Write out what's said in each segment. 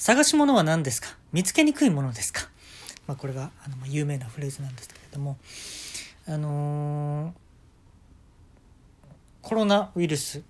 探し物は何ですか？見つけにくいものですか、まあ、これがあの有名なフレーズなんですけれども、あのーコロナウイルス、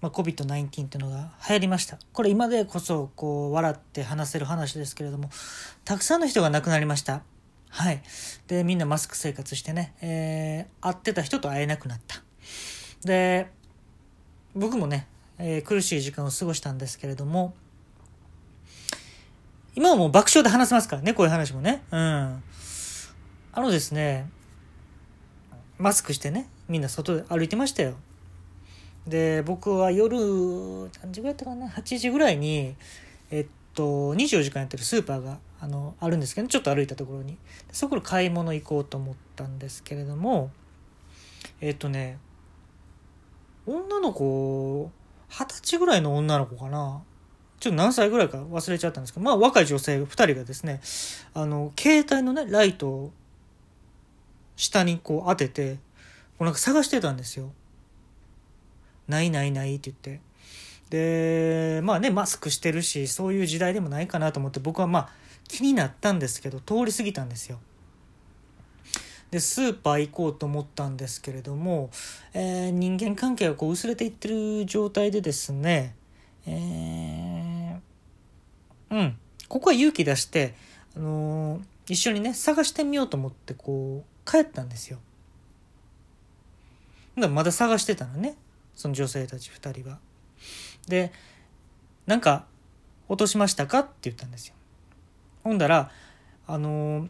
まあ、COVID-19 っていうのが流行りました。これ今でこそこう笑って話せる話ですけれどもたくさんの人が亡くなりました。はい。でみんなマスク生活してね、えー会ってた人と会えなくなった。で僕もね、えー苦しい時間を過ごしたんですけれども今はもう爆笑で話せますからねこういう話もね。うん。あのですねマスクしてねみんな外で歩いてましたよ。で僕は夜何時ぐらいだったかな8時ぐらいにえっと24時間やってるスーパーがあのあるんですけどちょっと歩いたところに。そこで買い物行こうと思ったんですけれどもえっとね女の子二十歳ぐらいの女の子かな。ちょっと何歳ぐらいか忘れちゃったんですけどまあ若い女性2人がですねあの携帯のねライトを下にこう当ててこうなんか探してたんですよ。ないないないって言って。で、まあね、マスクしてるし、そういう時代でもないかなと思って、僕はまあ気になったんですけど、通り過ぎたんですよ。で、スーパー行こうと思ったんですけれども、えー人間関係がこう薄れていってる状態でですね、えーうん、ここは勇気出して、あのー一緒にね、探してみようと思って、こう、帰ったんですよ。だまだ探してたのね。その女性たち2人は。で、なんか、落としましたかって言ったんですよ。ほんだら、あのー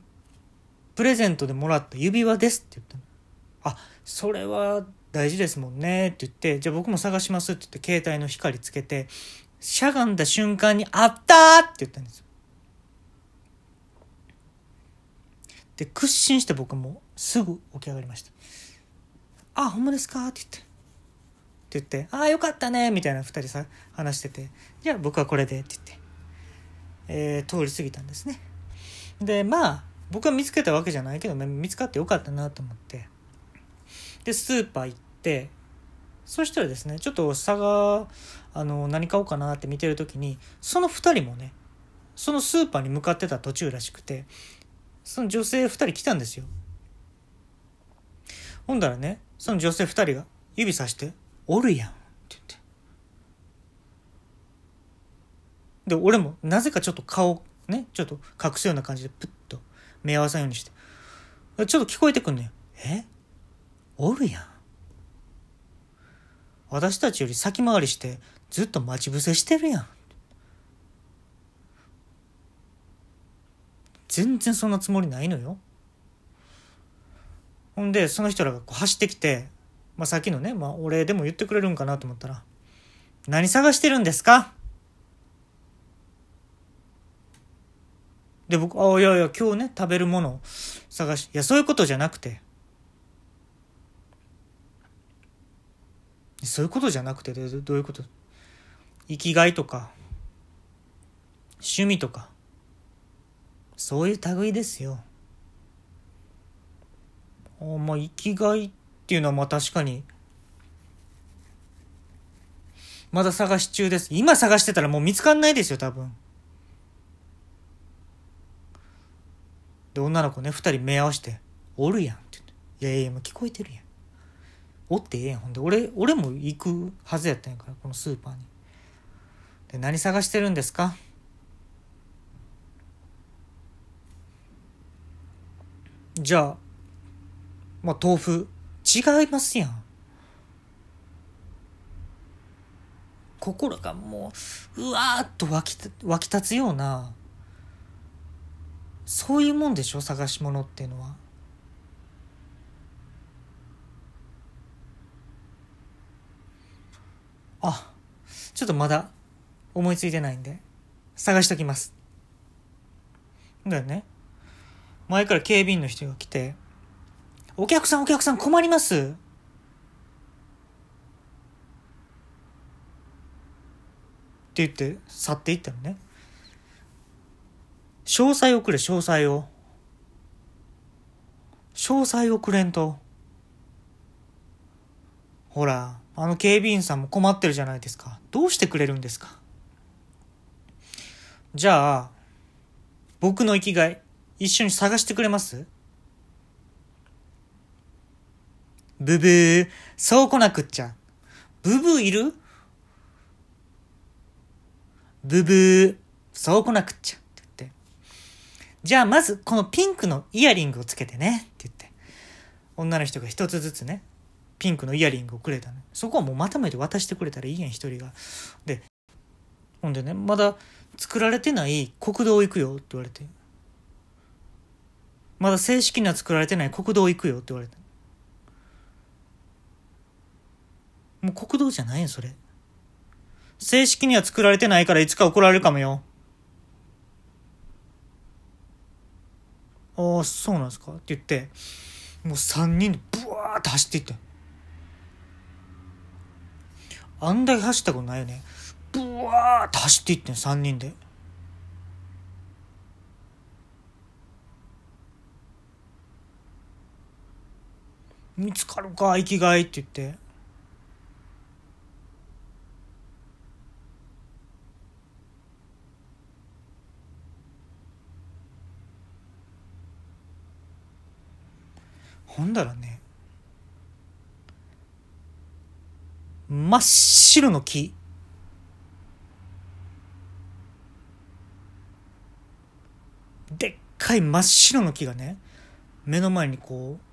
プレゼントでもらった指輪ですって言ったの。あ、それは大事ですもんねって言って、じゃあ僕も探しますって言って、携帯の光つけて、しゃがんだ瞬間に、あったって言ったんですよ。で、屈伸して僕もすぐ起き上がりました。あ、ほんまですかって言って。って言って、ああ、よかったねみたいな二人さ、話してて、じゃあ僕はこれでって言って、えー通り過ぎたんですね。で、まあ、僕は見つけたわけじゃないけど、見つかってよかったなと思って。で、スーパー行って、そしたらですね、ちょっと差が、あの、何買おうかなって見てるときに、その二人もね、そのスーパーに向かってた途中らしくて、その女性二人来たんですよ。ほんだらね、その女性二人が指さして、おるやんって言って。で、俺もなぜかちょっと顔、ね、ちょっと隠すような感じでプッと目合わさんようにして。ちょっと聞こえてくんのよ。え？おるやん。私たちより先回りしてずっと待ち伏せしてるやん。全然そんなつもりないのよ。ほんで、その人らがこう走ってきて、まあ、さっきのね、まあ、お礼でも言ってくれるんかなと思ったら、何探してるんですか？で、僕、ああ、いやいや、今日ね、食べるもの探し、いや、そういうことじゃなくて、そういうことじゃなくて、どういうこと？生きがいとか、趣味とか、そういう類ですよ。あまあ、生きがいっていうのはまあ確かに、まだ探し中です。今探してたらもう見つかんないですよ、多分。で、女の子ね、二人目合わせて、おるやんって言って。いやいや、今聞こえてるやん。おってええやん。ほんで、俺、俺も行くはずやったんやから、このスーパーに。で、何探してるんですか？じゃあ、まあ、豆腐、違いますやん。心がもう、うわーっと湧き湧き立つような、そういうもんでしょ？探し物っていうのは。あ、ちょっとまだ思いついてないんで、探しときます。だよね。前から警備員の人が来て、お客さんお客さん困りますって言って去っていったのね。詳細をくれ、詳細を。詳細をくれんと。ほら、あの警備員さんも困ってるじゃないですか。どうしてくれるんですか？じゃあ、僕の生きがい、一緒に探してくれます？ブブー、そう来なくっちゃ。ブブーいる？ブブー、そう来なくっちゃ。って言って。じゃあまずこのピンクのイヤリングをつけてね。って言って。女の人が一つずつね、ピンクのイヤリングをくれたの。そこはもうまとめて渡してくれたらいいやん、一人が。で、ほんでね、まだ作られてない国道行くよって言われて。まだ正式には作られてない国道行くよって言われた。もう国道じゃないよ、それ。正式には作られてないからいつか怒られるかもよ。ああ、そうなんですか？って言って、もう三人でブワーって走っていって。あんだけ走ったことないよね。ブワーって走っていってん、三人で。見つかるか生きがいって言ってほんだらね真っ白の木。でっかい真っ白の木がね目の前にこう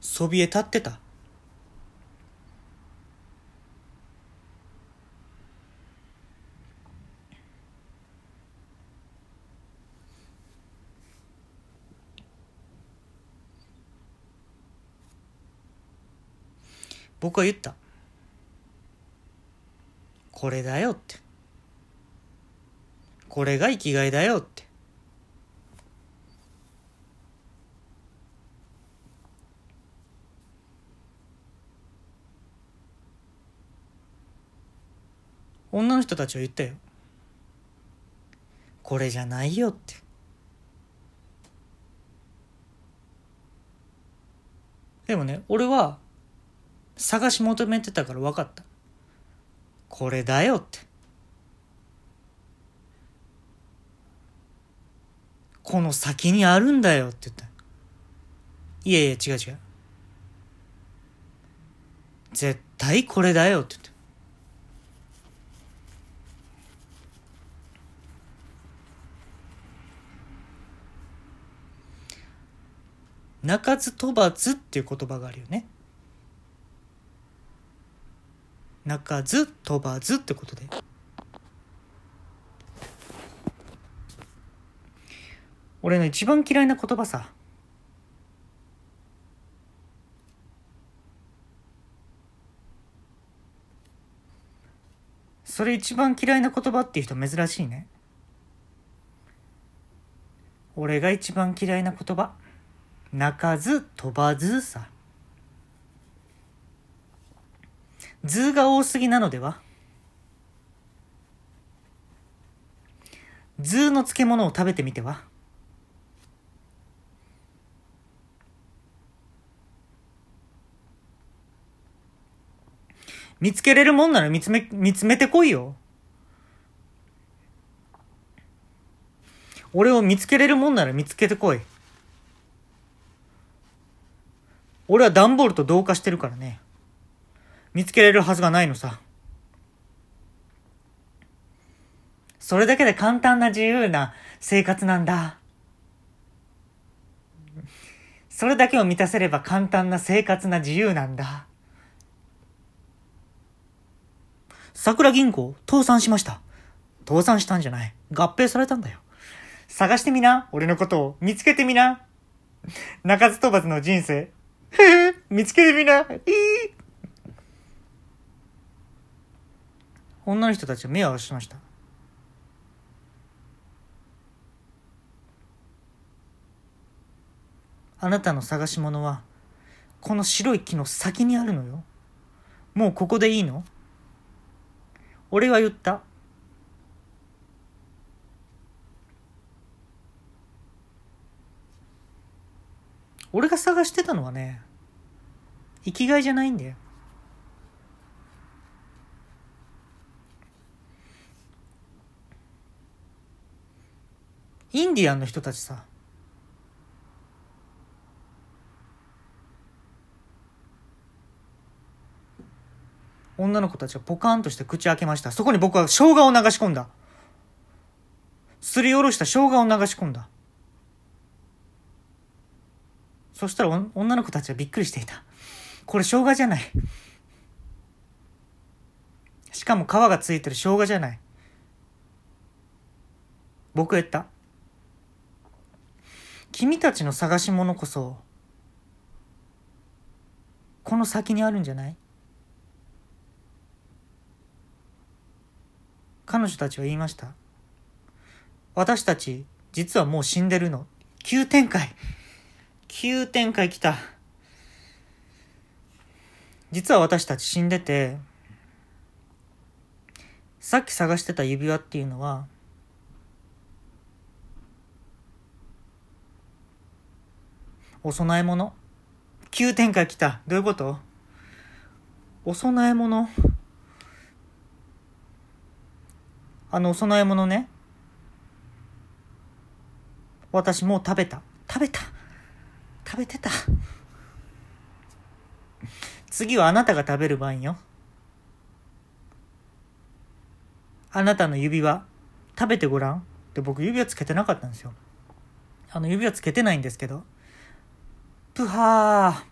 そびえ立ってた。僕は言った。これだよって。これが生きがいだよって。女の人たちは言ったよ。これじゃないよって。でもね俺は探し求めてたから分かった。これだよって。この先にあるんだよって言った。いやいや違う違う。絶対これだよって言った。鳴かず飛ばずっていう言葉があるよね。鳴かず飛ばずってことで。俺の一番嫌いな言葉さ。それ一番嫌いな言葉っていう人珍しいね。俺が一番嫌いな言葉。泣かず飛ばずさ。図が多すぎなのでは？図の漬物を食べてみては？見つけれるもんなら見つめ、見つめてこいよ。俺を見つけれるもんなら見つけてこい。俺は段ボールと同化してるからね。見つけれるはずがないのさ。それだけで簡単な自由な生活なんだ。それだけを満たせれば簡単な生活な自由なんだ。桜銀行倒産しました。倒産したんじゃない。合併されたんだよ。探してみな。俺のことを見つけてみな。鳴かず飛ばずの人生。見つけてみな。いい女の人たちは目を合わせました。あなたの探し物は、この白い木の先にあるのよ。もうここでいいの？俺は言った。俺が探してたのはね、生きがいじゃないんだよ。インディアンの人たちさ。女の子たちがポカンとして口開けました。そこに僕は生姜を流し込んだ。すりおろした生姜を流し込んだ。そしたら女の子たちはびっくりしていた。これ生姜じゃない。しかも皮がついてる生姜じゃない。僕は言った。君たちの探し物こそこの先にあるんじゃない？彼女たちは言いました。私たち実はもう死んでるの。急展開。急展開来た。実は私たち死んでてさっき探してた指輪っていうのはお供え物？急展開来た。どういうこと？お供え物？あのお供え物ね。私もう食べた。食べた。食べてた。次はあなたが食べる番よ。あなたの指輪食べてごらん。って僕指輪つけてなかったんですよ。あの指輪つけてないんですけど。プハー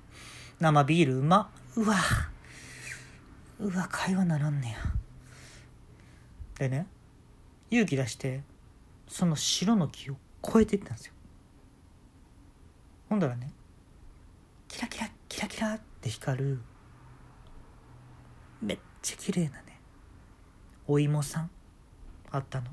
生ビールうま。うわ。うわ会話ならんねや。でね勇気出してその白の木を越えていったんですよ。ほんだらねキラキラキラキラって光るめっちゃ綺麗なねお芋さんあったの。